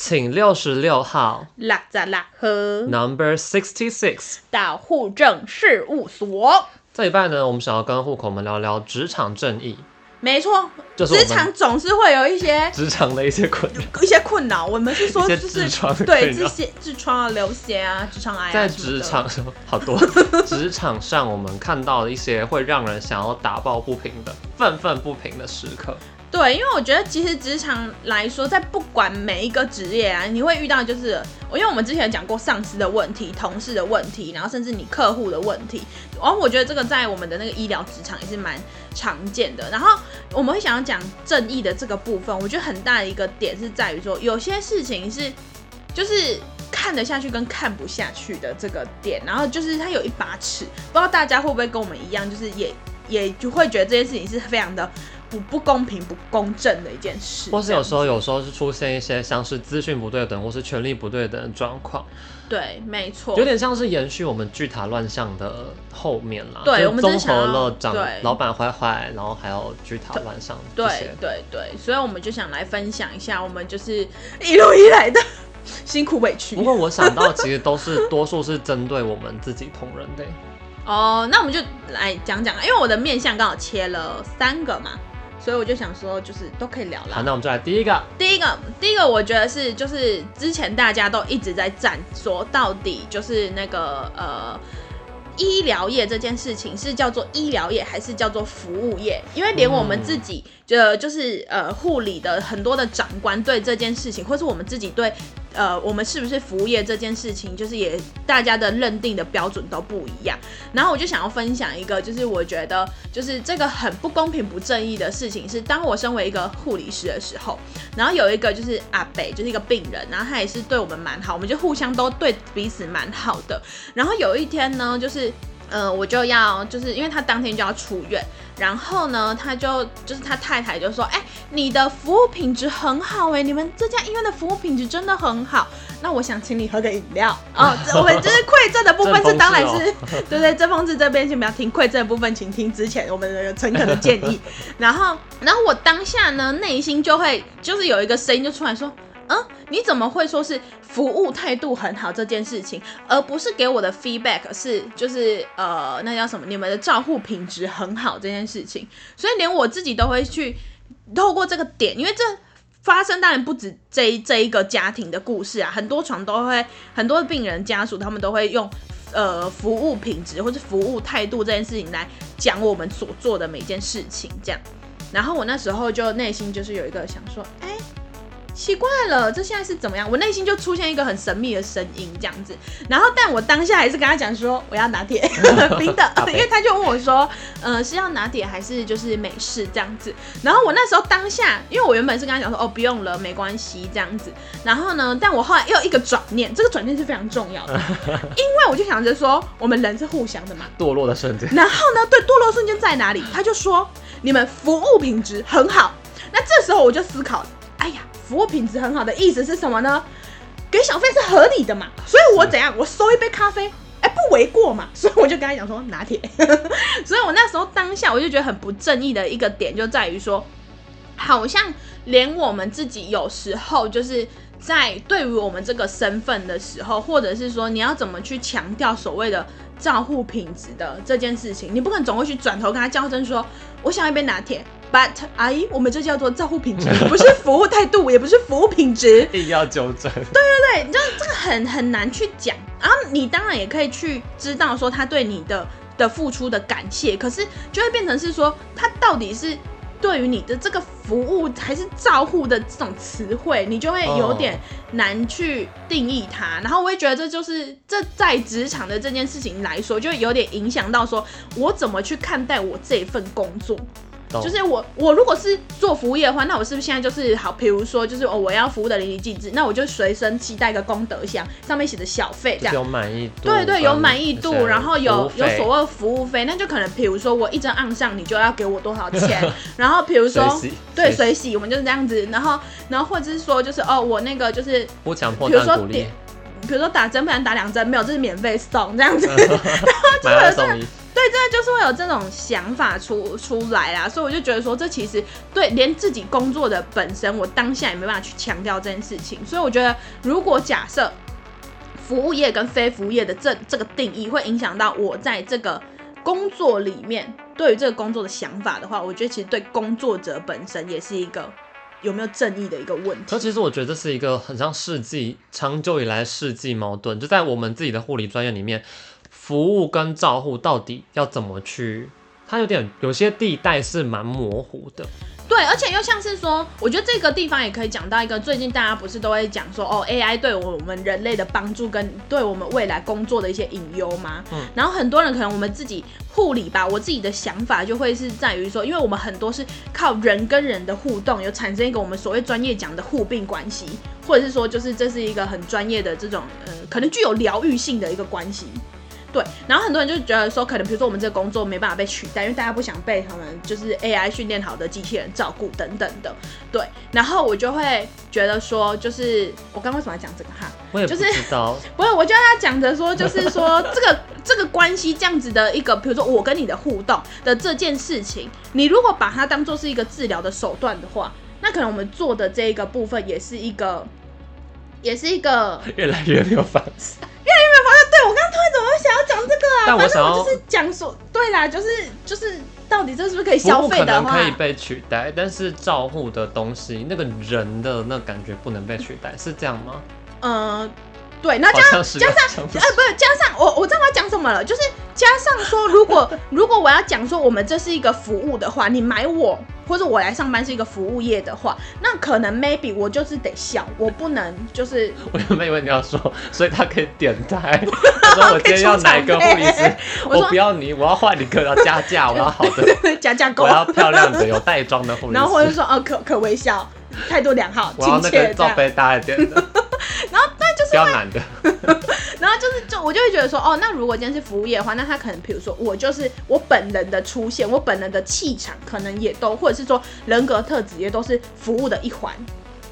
请六十六号，拉扎拉和 Number sixty six 到户政事务所。这礼拜呢，我们想要跟户口们聊聊职场正义。没错，职场总是会有一些职场的一些困一些困扰。我们是说，就是对这些痔疮啊、流血啊、职场癌啊，在 职场上好多职场上，我们看到的一些会让人想要打抱不平的、愤愤不平的时刻。对，因为我觉得其实职场来说，在不管每一个职业啊，你会遇到就是，因为我们之前讲过上司的问题、同事的问题，然后甚至你客户的问题，然后我觉得这个在我们的那个医疗职场也是蛮常见的。然后我们会想要讲正义的这个部分，我觉得很大的一个点是在于说，有些事情是就是看得下去跟看不下去的这个点，然后就是它有一把尺，不知道大家会不会跟我们一样，就是也也就会觉得这件事情是非常的。不不公平、不公正的一件事，或是有时候，有时候是出现一些像是资讯不对等，或是权力不对等的状况。对，没错，有点像是延续我们巨塔乱象的后面啦。对，我们综合了长老板坏坏，然后还有巨塔乱象。对对对，所以我们就想来分享一下，我们就是一路以来的 辛苦委屈。不过我想到，其实都是多数是针对我们自己同仁的。哦，那我们就来讲讲，因为我的面相刚好切了三个嘛。所以我就想说，就是都可以聊了。好，那我们就来第一个。第一个，第一个，我觉得是就是之前大家都一直在战，说到底就是那个呃，医疗业这件事情是叫做医疗业还是叫做服务业？因为连我们自己就就是呃护理的很多的长官对这件事情，或是我们自己对。呃，我们是不是服务业这件事情，就是也大家的认定的标准都不一样。然后我就想要分享一个，就是我觉得就是这个很不公平、不正义的事情，是当我身为一个护理师的时候，然后有一个就是阿北，就是一个病人，然后他也是对我们蛮好，我们就互相都对彼此蛮好的。然后有一天呢，就是。呃，我就要就是因为他当天就要出院，然后呢，他就就是他太太就说，哎、欸，你的服务品质很好哎，你们这家医院的服务品质真的很好，那我想请你喝个饮料 哦。我们就是馈赠的部分是当然是，对对，正风志这边请不要听馈赠的部分，请听之前我们的诚恳的建议。然后，然后我当下呢，内心就会就是有一个声音就出来说。嗯，你怎么会说是服务态度很好这件事情，而不是给我的 feedback 是就是呃那叫什么？你们的照护品质很好这件事情，所以连我自己都会去透过这个点，因为这发生当然不止这一这一个家庭的故事啊，很多床都会很多病人家属他们都会用呃服务品质或者服务态度这件事情来讲我们所做的每件事情这样，然后我那时候就内心就是有一个想说，哎。奇怪了，这现在是怎么样？我内心就出现一个很神秘的声音，这样子。然后，但我当下还是跟他讲说，我要拿铁 冰的，因为他就问我说，呃，是要拿铁还是就是美式这样子？然后我那时候当下，因为我原本是跟他讲说，哦，不用了，没关系这样子。然后呢，但我后来又一个转念，这个转念是非常重要的，因为我就想着说，我们人是互相的嘛。堕落的瞬间。然后呢，对，堕落瞬间在哪里？他就说，你们服务品质很好。那这时候我就思考，哎呀。服务品质很好的意思是什么呢？给小费是合理的嘛，所以我怎样，我收一杯咖啡，哎、欸，不为过嘛，所以我就跟他讲说拿铁。所以我那时候当下我就觉得很不正义的一个点就在于说，好像连我们自己有时候就是在对于我们这个身份的时候，或者是说你要怎么去强调所谓的照护品质的这件事情，你不可能总会去转头跟他较真说，我想要一杯拿铁。But 阿姨，我们这叫做照护品质，不是服务态度，也不是服务品质，一定要纠正。对对对，你知道这个很很难去讲。然后你当然也可以去知道说他对你的的付出的感谢，可是就会变成是说他到底是对于你的这个服务还是照护的这种词汇，你就会有点难去定义它。Oh. 然后我也觉得这就是这在职场的这件事情来说，就有点影响到说我怎么去看待我这份工作。就是我，我如果是做服务业的话，那我是不是现在就是好？比如说，就是哦，我要服务的淋漓尽致，那我就随身携带个功德箱，上面写着小费，这样有满意度。对对，有满意度，然后有有所谓服务费，那就可能比如说我一针按上，你就要给我多少钱？然后比如说对水洗，我们就是这样子，然后然后或者是说就是哦，我那个就是不强迫，比如说点，比如说打针不然打两针没有，这是免费送这样子，然后就有这个。对，真的就是会有这种想法出出来啦，所以我就觉得说，这其实对连自己工作的本身，我当下也没办法去强调这件事情。所以我觉得，如果假设服务业跟非服务业的这这个定义会影响到我在这个工作里面对于这个工作的想法的话，我觉得其实对工作者本身也是一个有没有正义的一个问题。可其实我觉得这是一个很像世纪长久以来世纪矛盾，就在我们自己的护理专业里面。服务跟照护到底要怎么去？它有点有些地带是蛮模糊的。对，而且又像是说，我觉得这个地方也可以讲到一个，最近大家不是都会讲说，哦，AI 对我们人类的帮助跟对我们未来工作的一些隐忧吗？嗯。然后很多人可能我们自己护理吧，我自己的想法就会是在于说，因为我们很多是靠人跟人的互动，有产生一个我们所谓专业讲的互病关系，或者是说，就是这是一个很专业的这种，呃，可能具有疗愈性的一个关系。对，然后很多人就觉得说，可能比如说我们这个工作没办法被取代，因为大家不想被他们就是 AI 训练好的机器人照顾等等的。对，然后我就会觉得说，就是我刚刚为什么要讲这个哈？我也不知道。就是、不是，我就要讲着说，就是说 这个这个关系这样子的一个，比如说我跟你的互动的这件事情，你如果把它当做是一个治疗的手段的话，那可能我们做的这一个部分也是一个，也是一个越来越没有方式。但我想要我就是讲说，对啦，就是就是，到底这是不是可以消费的话？可能可以被取代，但是照护的东西，那个人的那感觉不能被取代，是这样吗？嗯、呃，对，那加加上，呃，不是加上，我我知道我要讲什么了，就是加上说，如果 如果我要讲说，我们这是一个服务的话，你买我。或者我来上班是一个服务业的话，那可能 maybe 我就是得笑，我不能就是。我原本以为你要说，所以他可以点台。他说我今天要哪个护理师？我不要你，我要换你，个要加价，我要好的加价购，我要漂亮的有带妆的护理师。然后或者说哦，可可微笑，态度良好，亲切，罩杯大一点的。就是比较难的。然后就是，就我就会觉得说，哦，那如果今天是服务业的话，那他可能，比如说，我就是我本人的出现，我本人的气场，可能也都，或者是说人格特质，也都是服务的一环。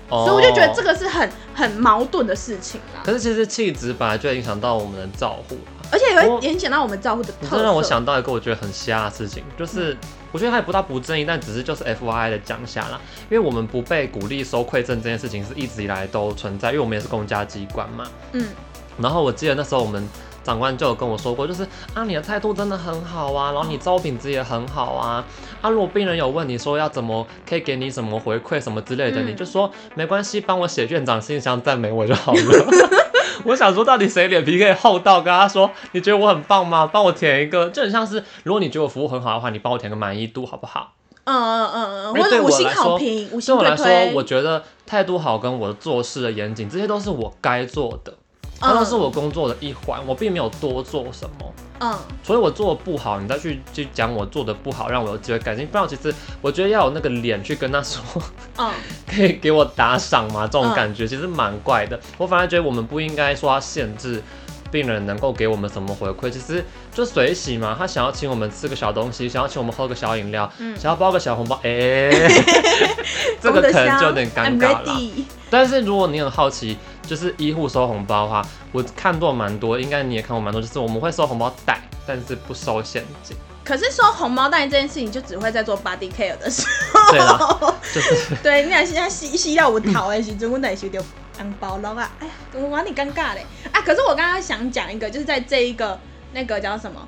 哦。所以我就觉得这个是很很矛盾的事情啦。可是其实气质本来就影响到我们的照护，而且也会影响到我们照顾的特色。这让我想到一个我觉得很瞎的事情，就是、嗯、我觉得他也不大不正义，但只是就是 FYI 的讲下啦，因为我们不被鼓励收馈赠这件事情是一直以来都存在，因为我们也是公家机关嘛。嗯。然后我记得那时候我们长官就有跟我说过，就是啊，你的态度真的很好啊，然后你照顾品质也很好啊。啊，如果病人有问你说要怎么可以给你什么回馈什么之类的，嗯、你就说没关系，帮我写院长信箱赞美我就好了。我想说，到底谁脸皮可以厚到跟他说，你觉得我很棒吗？帮我填一个，就很像是如果你觉得我服务很好的话，你帮我填个满意度好不好？嗯嗯嗯嗯，或者五星好评，五星。对我来说，我觉得态度好跟我做事的严谨，这些都是我该做的。它都是我工作的一环，我并没有多做什么。嗯，所以我做的不好，你再去去讲我做的不好，让我有机会改进。不然，其实我觉得要有那个脸去跟他说，嗯，可以给我打赏吗？这种感觉其实蛮怪的。我反而觉得我们不应该说要限制病人能够给我们什么回馈，其实就随喜嘛。他想要请我们吃个小东西，想要请我们喝个小饮料，嗯，想要包个小红包，哎、欸，这个可能就有点尴尬了。但是如果你很好奇。就是医护收红包的话，我看过蛮多，应该你也看过蛮多。就是我们会收红包袋，但是不收现金。可是收红包袋这件事情，就只会在做 body care 的时候。对了，就是 对，你俩现在吸吸到我头的时候，我得收掉红包了啊！哎呀，我玩你尴尬嘞啊！可是我刚刚想讲一个，就是在这一个那个叫什么？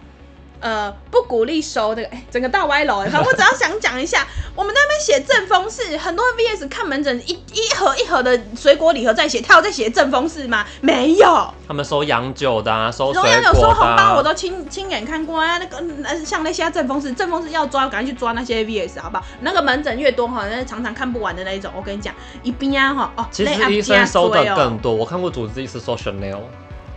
呃，不鼓励收这个，哎，整个大歪楼。反正我只要想讲一下，我们在那边写正风式，很多 VS 看门诊一一盒一盒的水果礼盒在写，他有在写正风式吗？没有。他们收洋酒的啊，收水果的、啊、有收红包，我都亲亲眼看过啊。那个像那些正风式，正风式要抓，赶快去抓那些 VS 好不好？那个门诊越多哈，那常常看不完的那一种。我跟你讲，一边啊哈哦，其实医生收的更多。我看过主治医师收 Chanel。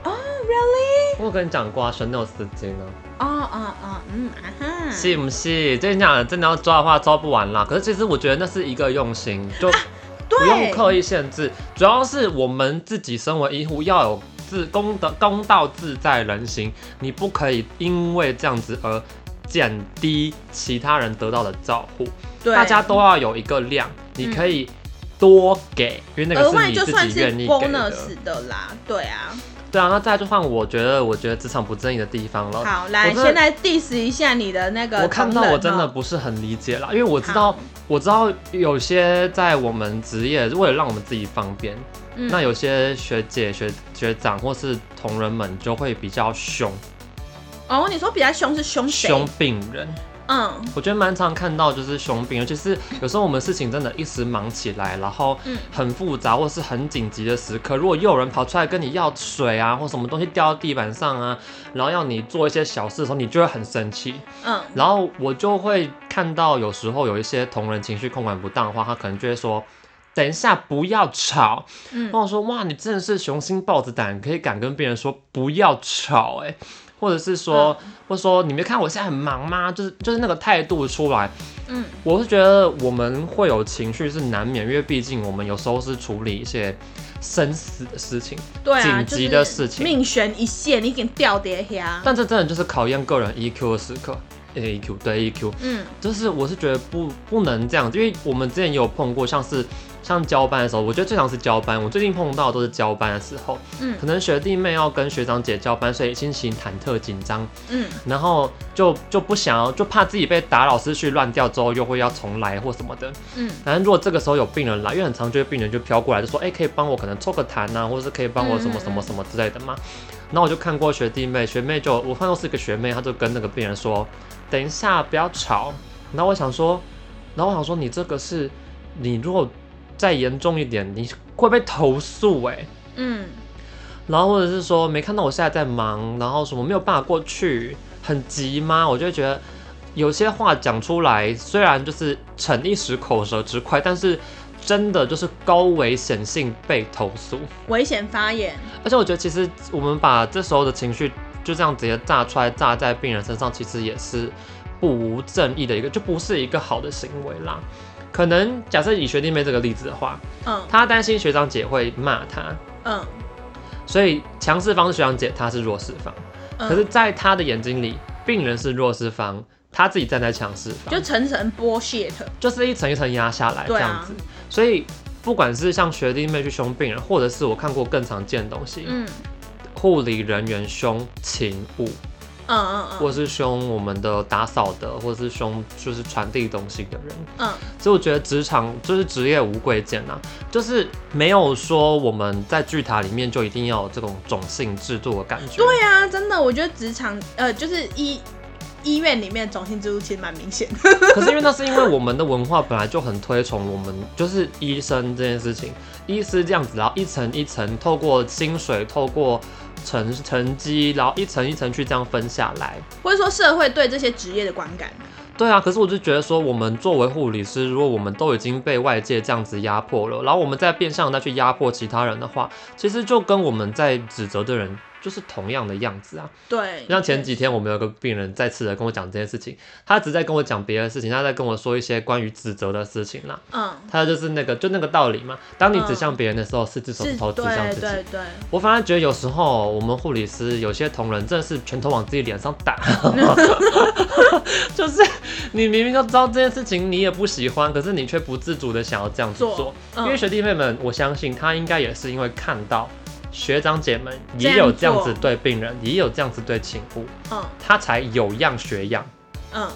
哦、oh,，Really？我跟你讲过啊，Chanel 丝巾呢。哦哦哦，嗯啊哈，是不是？这样真的要抓的话，抓不完啦。可是其实我觉得那是一个用心，就不用刻意限制。啊、主要是我们自己身为医护，要有自公的公道自在人心。你不可以因为这样子而减低其他人得到的照护。对，大家都要有一个量，你可以多给，因为那个是你自己愿意给的啦。对啊。对啊，那再来就换我觉得，我觉得职场不正义的地方了。好，来，现在 diss 一下你的那个。我看到我真的不是很理解啦，因为我知道，我知道有些在我们职业为了让我们自己方便，嗯、那有些学姐、学学长或是同仁们就会比较凶。哦，你说比较凶是凶谁？凶病人。嗯，我觉得蛮常看到就是熊病，尤其是有时候我们事情真的一时忙起来，然后很复杂或是很紧急的时刻，如果又有人跑出来跟你要水啊，或什么东西掉到地板上啊，然后要你做一些小事的时候，你就会很生气。嗯，然后我就会看到有时候有一些同仁情绪控管不当的话，他可能就会说：“等一下，不要吵。”嗯，然后我说：“哇，你真的是雄心豹子胆，可以敢跟别人说不要吵。”哎。或者是说，嗯、或者说，你没看我现在很忙吗？就是就是那个态度出来，嗯，我是觉得我们会有情绪是难免，因为毕竟我们有时候是处理一些生死的事情，对啊，紧急的事情，命悬一线，你已经掉跌下。但这真的就是考验个人 EQ 的时刻，EQ 对 A Q，嗯，就是我是觉得不不能这样，因为我们之前也有碰过，像是。像交班的时候，我觉得最常是交班。我最近碰到的都是交班的时候，嗯，可能学弟妹要跟学长姐交班，所以心情忐忑紧张，嗯，然后就就不想要，就怕自己被打扰，思绪乱掉之后又会要重来或什么的，嗯。反正如果这个时候有病人来，因为很常，就病人就飘过来就说，哎、欸，可以帮我可能抽个痰啊，或者是可以帮我什么什么什么之类的嘛。然后我就看过学弟妹，学妹就我看到是一个学妹，她就跟那个病人说，等一下不要吵。然后我想说，然后我想说，你这个是你如果。再严重一点，你会被投诉哎、欸。嗯，然后或者是说没看到我现在在忙，然后什么没有办法过去，很急吗？我就会觉得有些话讲出来，虽然就是逞一时口舌之快，但是真的就是高危险性被投诉，危险发言。而且我觉得其实我们把这时候的情绪就这样直接炸出来，炸在病人身上，其实也是不无正义的一个，就不是一个好的行为啦。可能假设以学弟妹这个例子的话，嗯，他担心学长姐会骂他，嗯，所以强势方是学长姐，他是弱势方，嗯，可是在他的眼睛里，病人是弱势方，他自己站在强势方，就层层剥削，就是一层一层压下来这样子，啊，所以不管是像学弟妹去凶病人，或者是我看过更常见的东西，嗯，护理人员凶勤务。嗯嗯嗯，或者是凶我们的打扫的，或者是凶就是传递东西的人，嗯，所以我觉得职场就是职业无贵贱呐，就是没有说我们在巨塔里面就一定要有这种种姓制度的感觉。对、啊，真的，我觉得职场呃就是医医院里面种姓制度其实蛮明显的。可是因为那是因为我们的文化本来就很推崇我们就是医生这件事情，医师这样子，然后一层一层透过薪水，透过。成成绩，然后一层一层去这样分下来，或者说社会对这些职业的观感。对啊，可是我就觉得说，我们作为护理师，如果我们都已经被外界这样子压迫了，然后我们再变相再去压迫其他人的话，其实就跟我们在指责的人。就是同样的样子啊，对。像前几天我们有个病人再次的跟我讲这件事情，他只在跟我讲别的事情，他在跟我说一些关于指责的事情啦。嗯，他就是那个就那个道理嘛。当你指向别人的时候，嗯、四只手指头指向自己。对对对。我反而觉得有时候我们护理师有些同仁真的是拳头往自己脸上打，就是你明明就知道这件事情你也不喜欢，可是你却不自主的想要这样子做。做嗯、因为学弟妹们，我相信他应该也是因为看到。学长姐们也有这样子对病人，也有这样子对勤务，嗯，他才有样学样，嗯，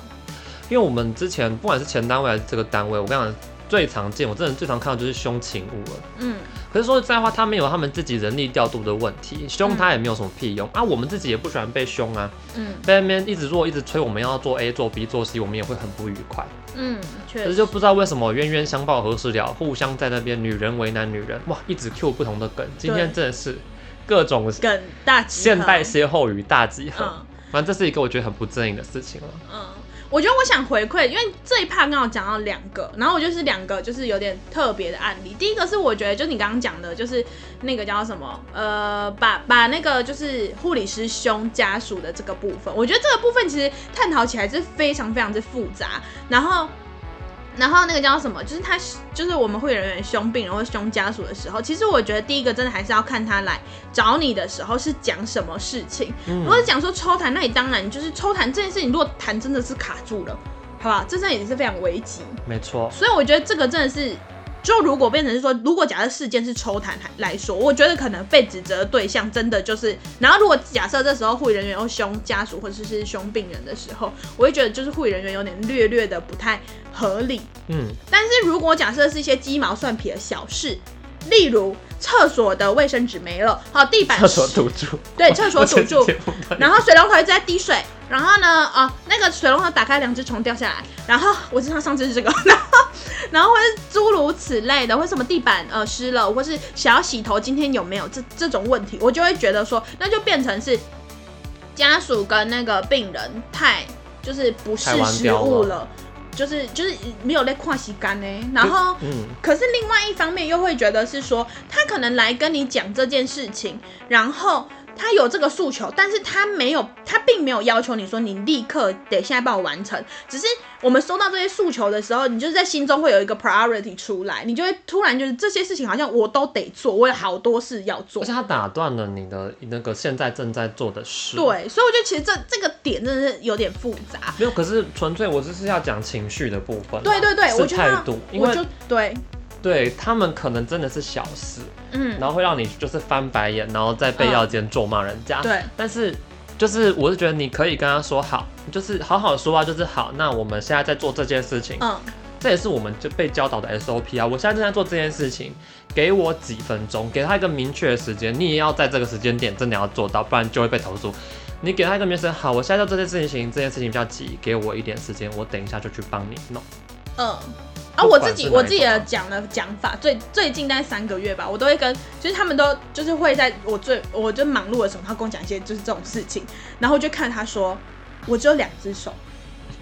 因为我们之前不管是前单位还是这个单位，我跟你讲最常见，我真的最常看到就是凶勤务了，嗯。可是说实在话，他们有他们自己人力调度的问题，凶他也没有什么屁用、嗯、啊。我们自己也不喜欢被凶啊，嗯，被那边一直做，一直催我们要做 A 做 B 做 C，我们也会很不愉快，嗯，确实。就不知道为什么冤冤相报何时了，互相在那边女人为难女人，哇，一直 Q 不同的梗，今天真的是各种梗大集合，现代歇后语大集合，嗯、反正这是一个我觉得很不正义的事情了，嗯。我觉得我想回馈，因为这一趴刚好讲到两个，然后我就是两个就是有点特别的案例。第一个是我觉得，就你刚刚讲的，就是那个叫什么，呃，把把那个就是护理师兄家属的这个部分，我觉得这个部分其实探讨起来是非常非常之复杂，然后。然后那个叫什么？就是他，就是我们会有人凶病人或凶家属的时候，其实我觉得第一个真的还是要看他来找你的时候是讲什么事情。嗯、如果是讲说抽痰，那你当然就是抽痰这件事情，如果痰真的是卡住了，好吧，这真的也是非常危急。没错。所以我觉得这个真的是就如果变成是说，如果假设事件是抽痰来说，我觉得可能被指责的对象真的就是，然后如果假设这时候护理人员又凶家属或者是凶病人的时候，我会觉得就是护理人员有点略略的不太合理。嗯，但是如果假设是一些鸡毛蒜皮的小事，例如厕所的卫生纸没了，好，地板厕所堵住，对，厕所堵住，然后水龙头一直在滴水。然后呢，哦，那个水龙头打开，两只虫掉下来。然后我知道上次是这个，然后，然后或是诸如此类的，或什么地板呃湿了，或是想要洗头，今天有没有？这这种问题，我就会觉得说，那就变成是家属跟那个病人太就是不是失误，了，就是就是没有在跨时间呢。然后，嗯，可是另外一方面又会觉得是说，他可能来跟你讲这件事情，然后。他有这个诉求，但是他没有，他并没有要求你说你立刻得现在帮我完成。只是我们收到这些诉求的时候，你就是在心中会有一个 priority 出来，你就会突然就是这些事情好像我都得做，我有好多事要做。而且他打断了你的那个现在正在做的事。对，所以我觉得其实这这个点真的是有点复杂。没有，可是纯粹我就是要讲情绪的部分。对对对，我态度，因为就对。对他们可能真的是小事，嗯，然后会让你就是翻白眼，然后在被要间咒骂人家。对，但是就是我是觉得你可以跟他说好，就是好好说话，就是好。那我们现在在做这件事情，嗯，这也是我们就被教导的 SOP 啊。我现在正在做这件事情，给我几分钟，给他一个明确的时间，你也要在这个时间点真的要做到，不然就会被投诉。你给他一个名声，好，我现在做这件事情，这件事情比较急，给我一点时间，我等一下就去帮你弄。嗯。啊，我自己我自己的讲的讲法，最最近大概三个月吧，我都会跟，就是他们都就是会在我最我就忙碌的时候，他跟我讲一些就是这种事情，然后就看他说，我只有两只手，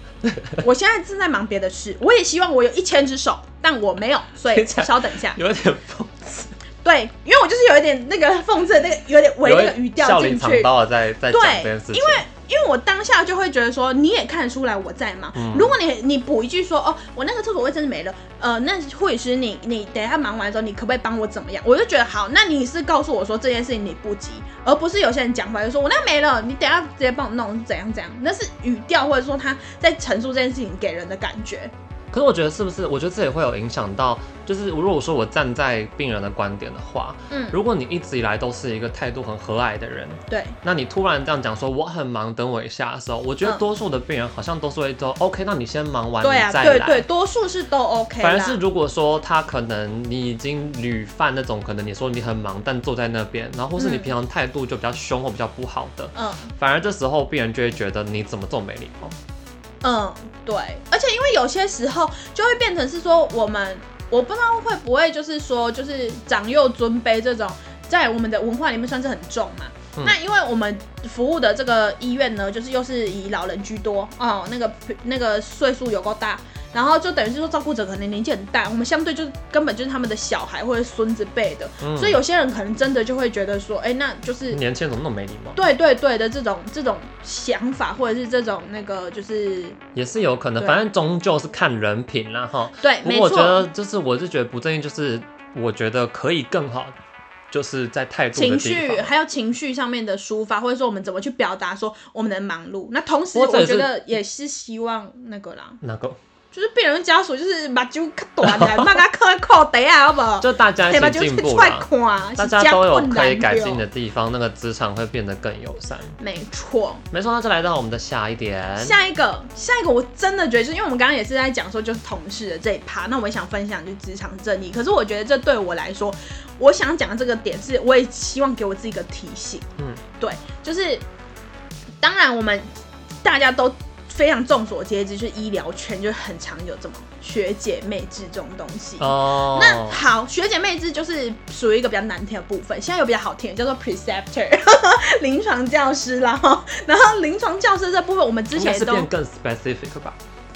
我现在正在忙别的事，我也希望我有一千只手，但我没有，所以稍等一下，有点讽刺，对，因为我就是有一点那个讽刺那个有点围那个语调进去，在在讲这件事情，因为。因为我当下就会觉得说，你也看得出来我在忙。嗯、如果你你补一句说，哦，我那个厕所卫生纸没了，呃，那护理师你你等一下忙完之后，你可不可以帮我怎么样？我就觉得好，那你是告诉我说这件事情你不急，而不是有些人讲出来就说我那没了，你等一下直接帮我弄怎样怎样，那是语调或者说他在陈述这件事情给人的感觉。可是我觉得是不是？我觉得这也会有影响到，就是如果说我站在病人的观点的话，嗯，如果你一直以来都是一个态度很和蔼的人，对，那你突然这样讲说我很忙，等我一下的时候，我觉得多数的病人好像都是会说、嗯、OK，那你先忙完你再来。对啊，对对，多数是都 OK。反而是如果说他可能你已经屡犯那种，可能你说你很忙，但坐在那边，然后或是你平常态度就比较凶或比较不好的，嗯，反而这时候病人就会觉得你怎么这么没礼貌。嗯，对，而且因为有些时候就会变成是说，我们我不知道会不会就是说，就是长幼尊卑这种，在我们的文化里面算是很重嘛。嗯、那因为我们服务的这个医院呢，就是又是以老人居多哦，那个那个岁数有够大。然后就等于是说，照顾者可能年纪很大，我们相对就根本就是他们的小孩或者孙子辈的，嗯、所以有些人可能真的就会觉得说，哎，那就是年轻人怎么那么没礼貌？对对对的这种这种想法，或者是这种那个就是也是有可能，反正终究是看人品啦哈。对，不过我觉得就是我是觉得不正义，就是我觉得可以更好，就是在态度、情绪还有情绪上面的抒发，或者说我们怎么去表达说我们的忙碌。那同时我觉得也是希望那个啦，那个。就是病人家属，就是把酒磕断的，把它磕靠底啊，好不好？就大家一起进步啦，大家都有可以改进的地方，那个职场会变得更友善。没错，没错，那就来到我们的下一点。下一个，下一个，我真的觉得，就是因为我们刚刚也是在讲说，就是同事的这一趴，那我也想分享就是职场正义。可是我觉得这对我来说，我想讲的这个点是，我也希望给我自己一个提醒。嗯，对，就是当然我们大家都。非常众所皆知，就是医疗圈就很常有这么学姐妹制这种东西。哦，那好，学姐妹制就是属于一个比较难听的部分。现在有比较好听的，叫做 preceptor，临床教师啦。然后临床教师这部分，我们之前是变更 specific 吧，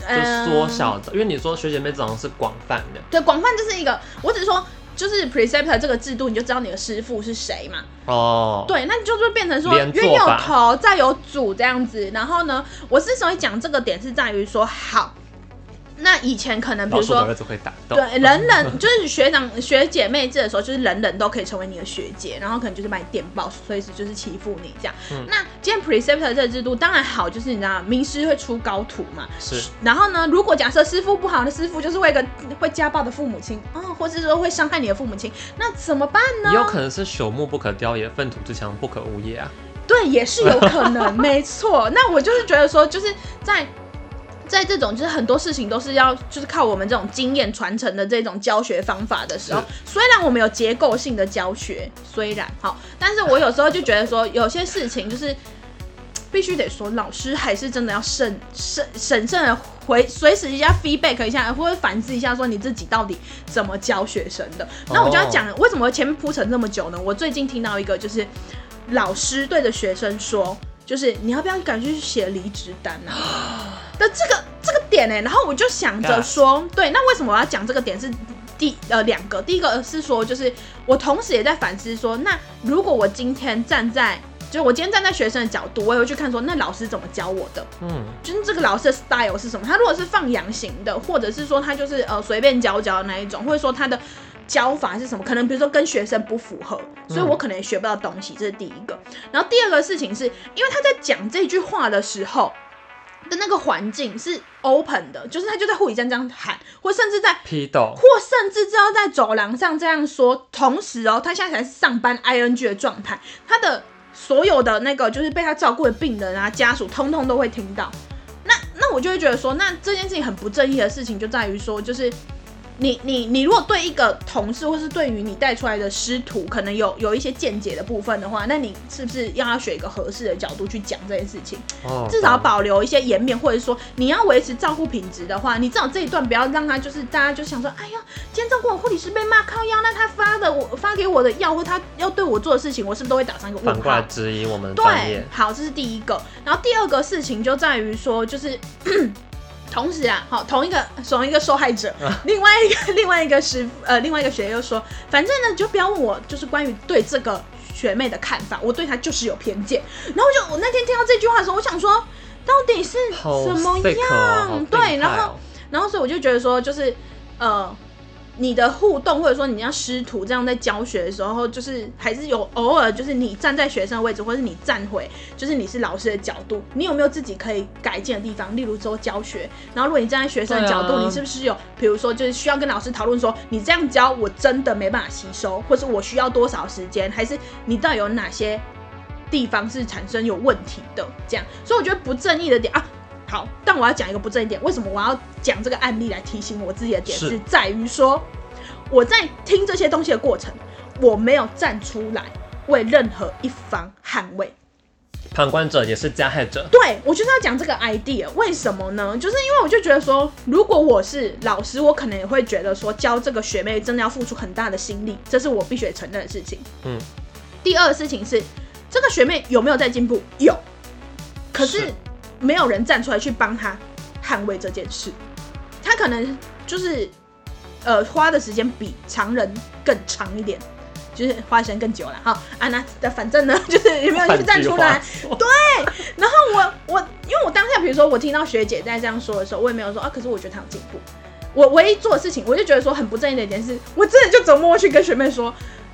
就缩小的。嗯、因为你说学姐妹这种是广泛的，对，广泛就是一个，我只是说。就是 preceptor 这个制度，你就知道你的师傅是谁嘛。哦。对，那你就会变成说，冤有头，债有主这样子。然后呢，我之所以讲这个点是在于说，好，那以前可能比如说，儿子会打对，人人就是学长学姐妹制的时候，就是人人都可以成为你的学姐，然后可能就是把你电报，随时就是欺负你这样。嗯、那今天 preceptor 这个制度当然好，就是你知道名师会出高徒嘛。是。然后呢，如果假设师傅不好的师傅，就是为一个会家暴的父母亲哦，或者说会伤害你的父母亲，那怎么办呢？也有可能是朽木不可雕也，粪土之墙不可污也啊。对，也是有可能，没错。那我就是觉得说，就是在。在这种就是很多事情都是要就是靠我们这种经验传承的这种教学方法的时候，虽然我们有结构性的教学，虽然好，但是我有时候就觉得说有些事情就是必须得说，老师还是真的要慎慎审慎的回随时一下 feedback 一下，或者反思一下说你自己到底怎么教学生的。那我就要讲为什么前面铺陈这么久呢？我最近听到一个就是老师对着学生说，就是你要不要赶紧去写离职单啊？的这个这个点呢、欸，然后我就想着说对，那为什么我要讲这个点是第呃两个？第一个是说，就是我同时也在反思说，那如果我今天站在，就是我今天站在学生的角度，我也会去看说，那老师怎么教我的？嗯，就是这个老师的 style 是什么？他如果是放羊型的，或者是说他就是呃随便教教的那一种，或者说他的教法是什么？可能比如说跟学生不符合，所以我可能也学不到东西，这是第一个。然后第二个事情是因为他在讲这句话的时候。的那个环境是 open 的，就是他就在护理站这样喊，或甚至在批斗，或甚至就要在走廊上这样说。同时哦，他现在才是上班 ing 的状态，他的所有的那个就是被他照顾的病人啊、家属，通通都会听到。那那我就会觉得说，那这件事情很不正义的事情就在于说，就是。你你你如果对一个同事，或是对于你带出来的师徒，可能有有一些见解的部分的话，那你是不是要要选一个合适的角度去讲这件事情？哦，至少保留一些颜面，或者说你要维持照顾品质的话，你至少这一段不要让他就是大家就想说，哎呀，今天照顾我护理师被骂靠腰，那他发的我发给我的药或他要对我做的事情，我是不是都会打上一个问号？反过来质疑我们对，好，这是第一个。然后第二个事情就在于说，就是。同时啊，好，同一个同一个受害者，啊、另外一个 另外一个师呃另外一个学姐又说，反正呢就不要问我，就是关于对这个学妹的看法，我对她就是有偏见。然后我就我那天听到这句话的时候，我想说到底是怎么样？哦、对，然后然后所以我就觉得说就是呃。你的互动，或者说你像师徒这样在教学的时候，就是还是有偶尔，就是你站在学生的位置，或者是你站回，就是你是老师的角度，你有没有自己可以改进的地方？例如说教学，然后如果你站在学生的角度，你是不是有，比如说就是需要跟老师讨论说，你这样教我真的没办法吸收，或是我需要多少时间，还是你到底有哪些地方是产生有问题的？这样，所以我觉得不正义的点啊。好，但我要讲一个不正一点。为什么我要讲这个案例来提醒我自己的点？是在于说，我在听这些东西的过程，我没有站出来为任何一方捍卫。旁观者也是加害者。对，我就是要讲这个 idea。为什么呢？就是因为我就觉得说，如果我是老师，我可能也会觉得说，教这个学妹真的要付出很大的心力，这是我必须得承认的事情。嗯。第二个事情是，这个学妹有没有在进步？有。可是。是没有人站出来去帮他捍卫这件事，他可能就是呃花的时间比常人更长一点，就是花时间更久了哈啊，那反正呢 就是有没有去站出来？对，然后我我因为我当下比如说我听到学姐在这样说的时候，我也没有说啊，可是我觉得她有进步。我唯一做的事情，我就觉得说很不正义的一件事，我真的就走过去跟学妹说。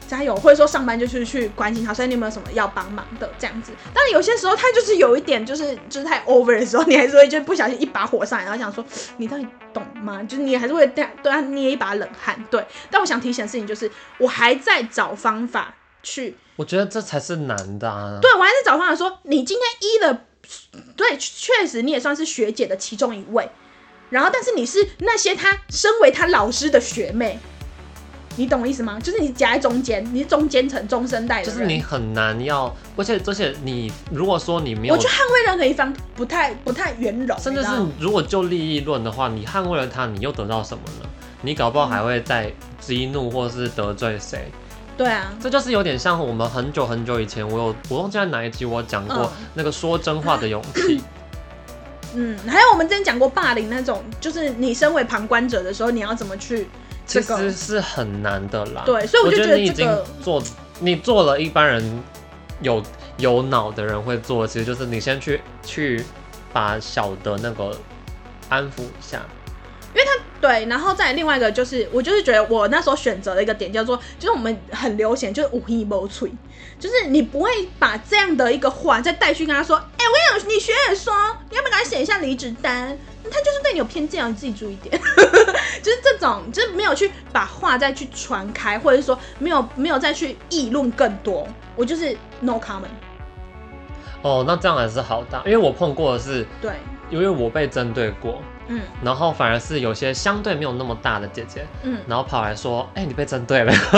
加油，或者说上班就是去关心他，所以你有没有什么要帮忙的这样子？但有些时候他就是有一点，就是就是太 over 的时候，你还是会就不小心一把火上来，然后想说你到底懂吗？就是你还是会对对他捏一把冷汗。对，但我想提醒的事情就是，我还在找方法去。我觉得这才是难的啊。对，我还在找方法说，你今天一了，对，确实你也算是学姐的其中一位，然后但是你是那些他身为他老师的学妹。你懂我意思吗？就是你夹在中间，你是中间层、中生代的，就是你很难要，而且而且你如果说你没有，我去捍卫任何一方不太不太圆融，甚至是如果就利益论的话，你捍卫了他，你又得到什么呢？你搞不好还会再激怒或是得罪谁？对啊，这就是有点像我们很久很久以前，我有我忘记在哪一集我讲过那个说真话的勇气。嗯，还有我们之前讲过霸凌那种，就是你身为旁观者的时候，你要怎么去？其实是很难的啦。对，所以我就觉得，你已经做，你做了一般人有有脑的人会做的，其实就是你先去去把小的那个安抚一下。因为他对，然后再另外一个就是，我就是觉得我那时候选择的一个点叫做，就是我们很流行，就是无一无吹，就是你不会把这样的一个话再带去跟他说，哎、欸，我跟你讲，你学姐说，你要不要给他写一下离职单？他就是对你有偏见啊，你自己注意点。就是这种，就是没有去把话再去传开，或者是说没有没有再去议论更多，我就是 no comment。哦，那这样还是好大，因为我碰过的是，对，因为我被针对过。嗯，然后反而是有些相对没有那么大的姐姐，嗯，然后跑来说，哎、欸，你被针对了。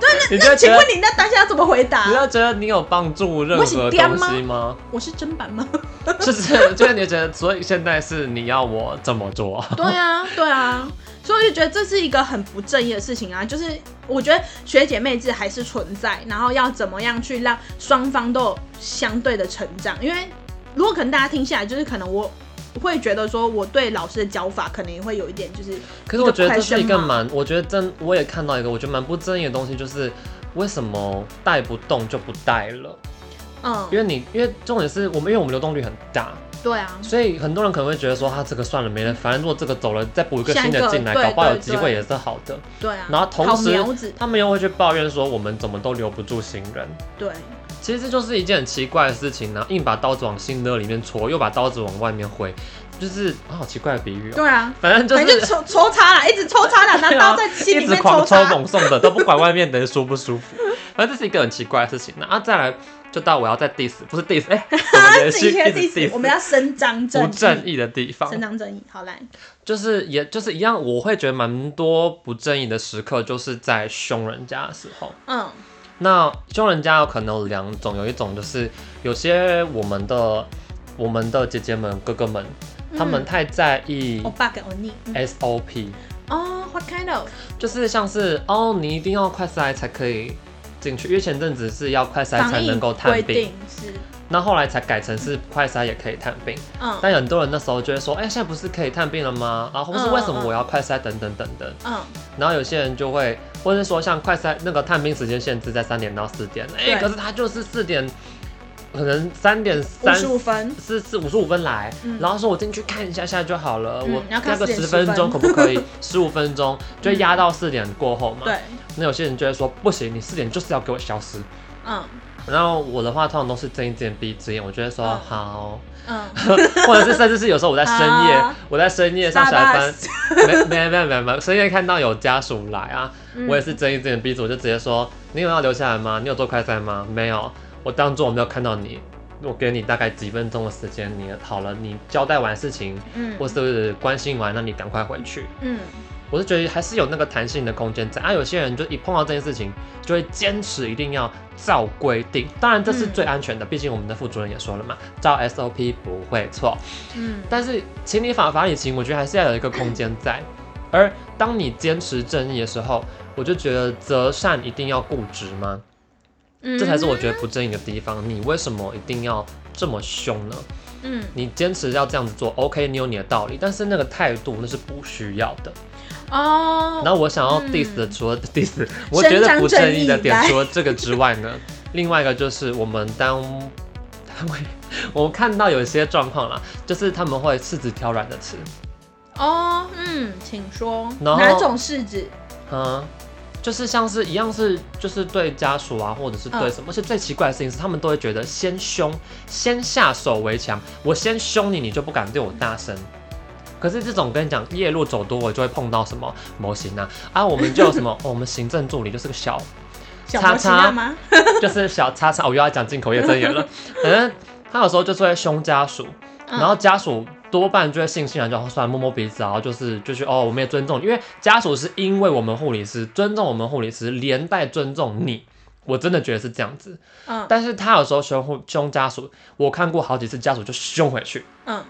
对，那 那请问你那当下要怎么回答？你要觉得你有帮助任何东西吗？我是真版吗？就是，就是你觉得，所以现在是你要我怎么做？对啊，对啊，所以我就觉得这是一个很不正义的事情啊。就是我觉得学姐妹制还是存在，然后要怎么样去让双方都有相对的成长？因为如果可能大家听下来，就是可能我。会觉得说，我对老师的教法可能也会有一点，就是。可是我觉得这是一个蛮，我觉得真，我也看到一个，我觉得蛮不正义的东西，就是为什么带不动就不带了？嗯，因为你，因为重点是我们，因为我们流动率很大。对啊。所以很多人可能会觉得说，他这个算了，没了，反正如果这个走了，再补一个新的进来，搞不好有机会也是好的。对啊。然后同时，他们又会去抱怨说，我们怎么都留不住新人。对。其实这就是一件很奇怪的事情，然后硬把刀子往心的里面戳，又把刀子往外面挥，就是啊，好奇怪的比喻哦。对啊，反正就是抽抽插啦，一直抽插啦，拿刀在心里面抽插，一直狂抽猛送的，都不管外面的人舒不舒服。反正这是一个很奇怪的事情。那啊，再来就到我要再 diss，不是 diss，哎、欸，我们连续一直 diss，我们要伸张正义，不正义的地方，伸张正义，好来，就是也就是一样，我会觉得蛮多不正义的时刻，就是在凶人家的时候，嗯。那凶人家有可能有两种，有一种就是有些我们的我们的姐姐们、哥哥们，嗯、他们太在意 SOP 哦，What kind of？就是像是哦，你一定要快塞才可以进去，因为前阵子是要快塞才能够探病，是。那后来才改成是快筛也可以探病，嗯，但很多人那时候就会说，哎、欸，现在不是可以探病了吗？啊，或是为什么我要快筛等等等等，嗯，然后有些人就会，或者是说像快筛那个探病时间限制在三点到四点，哎、欸，可是他就是四点，可能三点三十五分，四四五十五分来，嗯、然后说我进去看一下下就好了，嗯、我那个十分钟可不可以？十五分钟就压到四点过后嘛，对，那有些人就会说不行，你四点就是要给我消失，嗯。然后我的话通常都是睁一只眼闭一只眼，我觉得说好，嗯，或者是甚至是有时候我在深夜，好我在深夜上小班，没没没没没，深夜看到有家属来啊，嗯、我也是睁一只眼闭一只眼，我就直接说，你有要留下来吗？你有做快餐吗？没有，我当做我没有看到你，我给你大概几分钟的时间，你好了，你交代完事情，嗯，或是关心完，那你赶快回去，嗯。我是觉得还是有那个弹性的空间在啊，有些人就一碰到这件事情，就会坚持一定要照规定。当然这是最安全的，毕竟我们的副主任也说了嘛，照 SOP 不会错。嗯，但是情理法法理情，我觉得还是要有一个空间在。而当你坚持正义的时候，我就觉得择善一定要固执吗？这才是我觉得不正义的地方。你为什么一定要这么凶呢？嗯，你坚持要这样子做，OK，你有你的道理，但是那个态度那是不需要的。哦，然后我想要 diss 的，除了 diss，我觉得不正义的点，除了这个之外呢，另外一个就是我们单位，我们看到有一些状况啦，就是他们会柿子挑软的吃。哦，嗯，请说，哪种柿子？嗯，就是像是一样是，就是对家属啊，或者是对什么，而且最奇怪的事情是，他们都会觉得先凶，先下手为强，我先凶你，你就不敢对我大声。可是这种跟你讲，夜路走多，我就会碰到什么模型啊啊！我们就有什么、哦，我们行政助理就是个小叉叉，就是小叉叉。我又要讲进口业真言了。反 正他有时候就是会凶家属，然后家属多半就会悻悻然就算摸摸鼻子，然后就是就是哦，我们也尊重，因为家属是因为我们护理师尊重我们护理师，连带尊重你。我真的觉得是这样子。嗯，但是他有时候凶凶家属，我看过好几次家属就凶回去。嗯。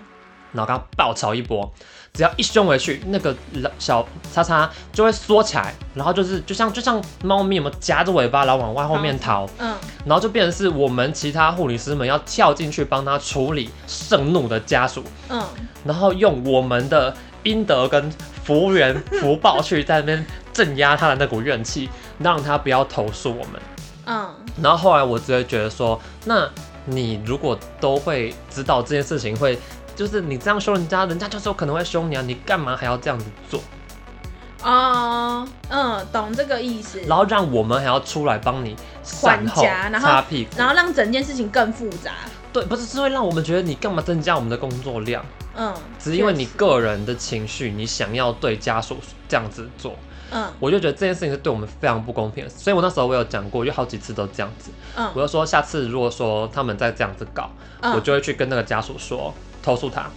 然后刚爆炒一波，只要一凶回去，那个小叉叉就会缩起来，然后就是就像就像猫咪有没有夹着尾巴，然后往外后面逃，嗯，然后就变成是我们其他护理师们要跳进去帮他处理盛怒的家属，嗯，然后用我们的阴德跟福缘福报去在那边镇压他的那股怨气，让他不要投诉我们，嗯，然后后来我只会觉得说，那你如果都会知道这件事情会。就是你这样凶人家，人家就是有可能会凶你啊，你干嘛还要这样子做？哦，嗯，懂这个意思。然后让我们还要出来帮你善后、擦屁股，然后让整件事情更复杂。对，不是，是会让我们觉得你干嘛增加我们的工作量？嗯，只是因为你个人的情绪，你想要对家属这样子做。嗯，我就觉得这件事情是对我们非常不公平的。所以我那时候我有讲过，就好几次都这样子。嗯，我就说下次如果说他们再这样子搞，嗯，我就会去跟那个家属说投诉他。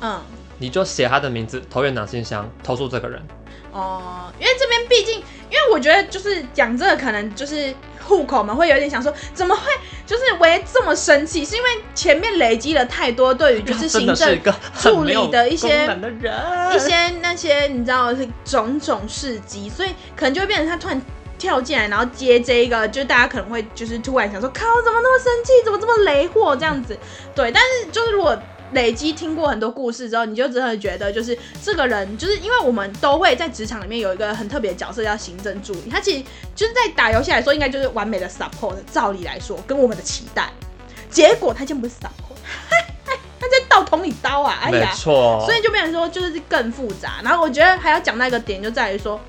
嗯，你就写他的名字，投院长信箱，投诉这个人。哦，因为这边毕竟，因为我觉得就是讲这个，可能就是户口们会有点想说，怎么会就是为这么生气？是因为前面累积了太多对于就是行政助理的一些一些那些你知道是种种事迹，所以可能就会变成他突然跳进来，然后接这一个，就大家可能会就是突然想说，靠，怎么那么生气？怎么这么雷货？这样子，对，但是就是如果。累积听过很多故事之后，你就真的觉得，就是这个人，就是因为我们都会在职场里面有一个很特别的角色叫行政助理，他其实就是在打游戏来说，应该就是完美的 support。照理来说，跟我们的期待，结果他竟不是 support，他在倒捅你刀啊！哎呀，没错，所以就变成说就是更复杂。然后我觉得还要讲那个点，就在于说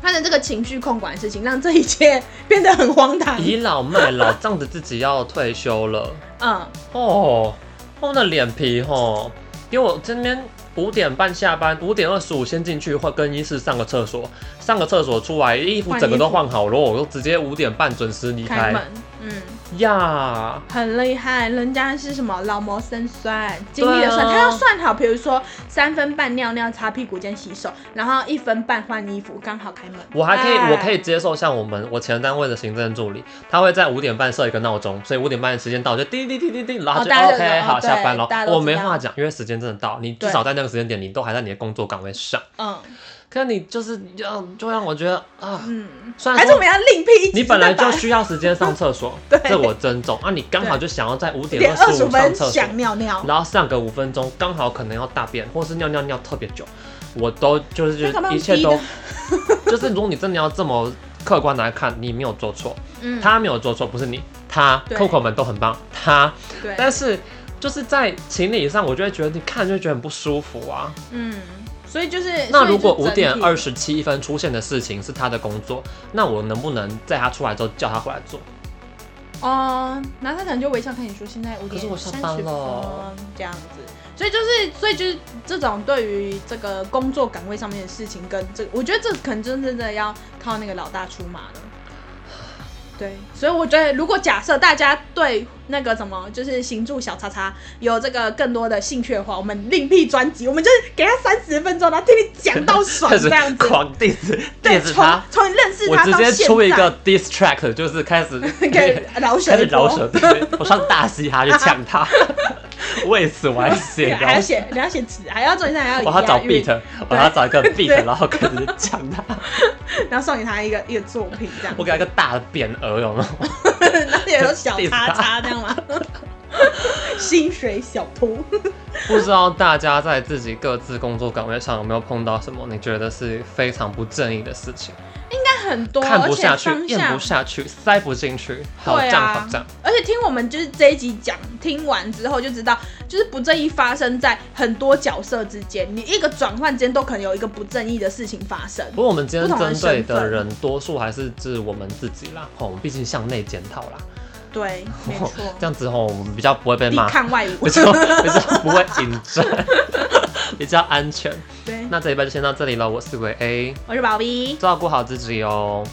他的这个情绪控管的事情，让这一切变得很荒唐。倚老卖老，仗着自己要退休了。嗯，哦。厚的脸皮吼，因为我今天五点半下班，五点二十五先进去换更衣室上个厕所，上个厕所出来，衣服整个都换好了，我就直接五点半准时离开。嗯呀，yeah, 很厉害，人家是什么老谋深算，精密的算，啊、他要算好，比如说三分半尿尿、擦屁股间洗手，然后一分半换衣服，刚好开门。我还可以，哎、我可以接受像我们我前单位的行政助理，他会在五点半设一个闹钟，所以五点半的时间到就叮叮叮叮叮，然后就 OK 好下班了。我没话讲，因为时间真的到，你至少在那个时间点，你都还在你的工作岗位上。嗯。可你就是要就让我觉得啊，嗯，虽然还是我们要另辟一。你本来就需要时间上厕所，对，这我尊重啊。你刚好就想要在五点二十五上厕所，想尿尿，然后上个五分钟，刚好可能要大便，或是尿尿尿特别久，我都就是就一切都，就是如果你真的要这么客观来看，你没有做错，嗯，他没有做错，不是你，他，Coco 们都很棒，他，对，但是就是在情理上，我就会觉得你看就会觉得很不舒服啊，嗯。所以就是，那如果五点二十七分出现的事情是他的工作，那我能不能在他出来之后叫他回来做？哦、呃，那他可能就微笑看你说，现在五点三十分这样子。所以就是，所以就是这种对于这个工作岗位上面的事情，跟这，我觉得这可能真的真的要靠那个老大出马了。对，所以我觉得，如果假设大家对那个什么，就是行住小叉叉有这个更多的兴趣的话，我们另辟专辑，我们就是给他三十分钟，然后听你讲到爽 这样子，狂 diss diss 他，从你认识他到现在，我直接出一个 diss track，就是开始 给饶舌，开始饶舌，对，我上大嘻哈去呛他。为此我还写，还要写，你要写词，还要做一下，还要我要找 beat，我要找一个 beat，然后开始讲他，然后送给他一个一个作品这样。我给他一个大的匾额，有没有？那也有小叉叉这样吗？薪水小偷。不知道大家在自己各自工作岗位上有没有碰到什么你觉得是非常不正义的事情？应该很多，看不下去，咽不下去，塞不进去，好这样好胀。而且听我们就是这一集讲，听完之后就知道，就是不正义发生在很多角色之间，你一个转换间都可能有一个不正义的事情发生。不过我们今天针对的人，多数还是指我们自己啦，我们，毕竟向内检讨啦。对，没错。这样子吼，我们比较不会被骂，看外物，比较比较不会紧张，比较安全。对，那这一拜就先到这里了。我是维 A，我是宝 B，照顾好自己哦。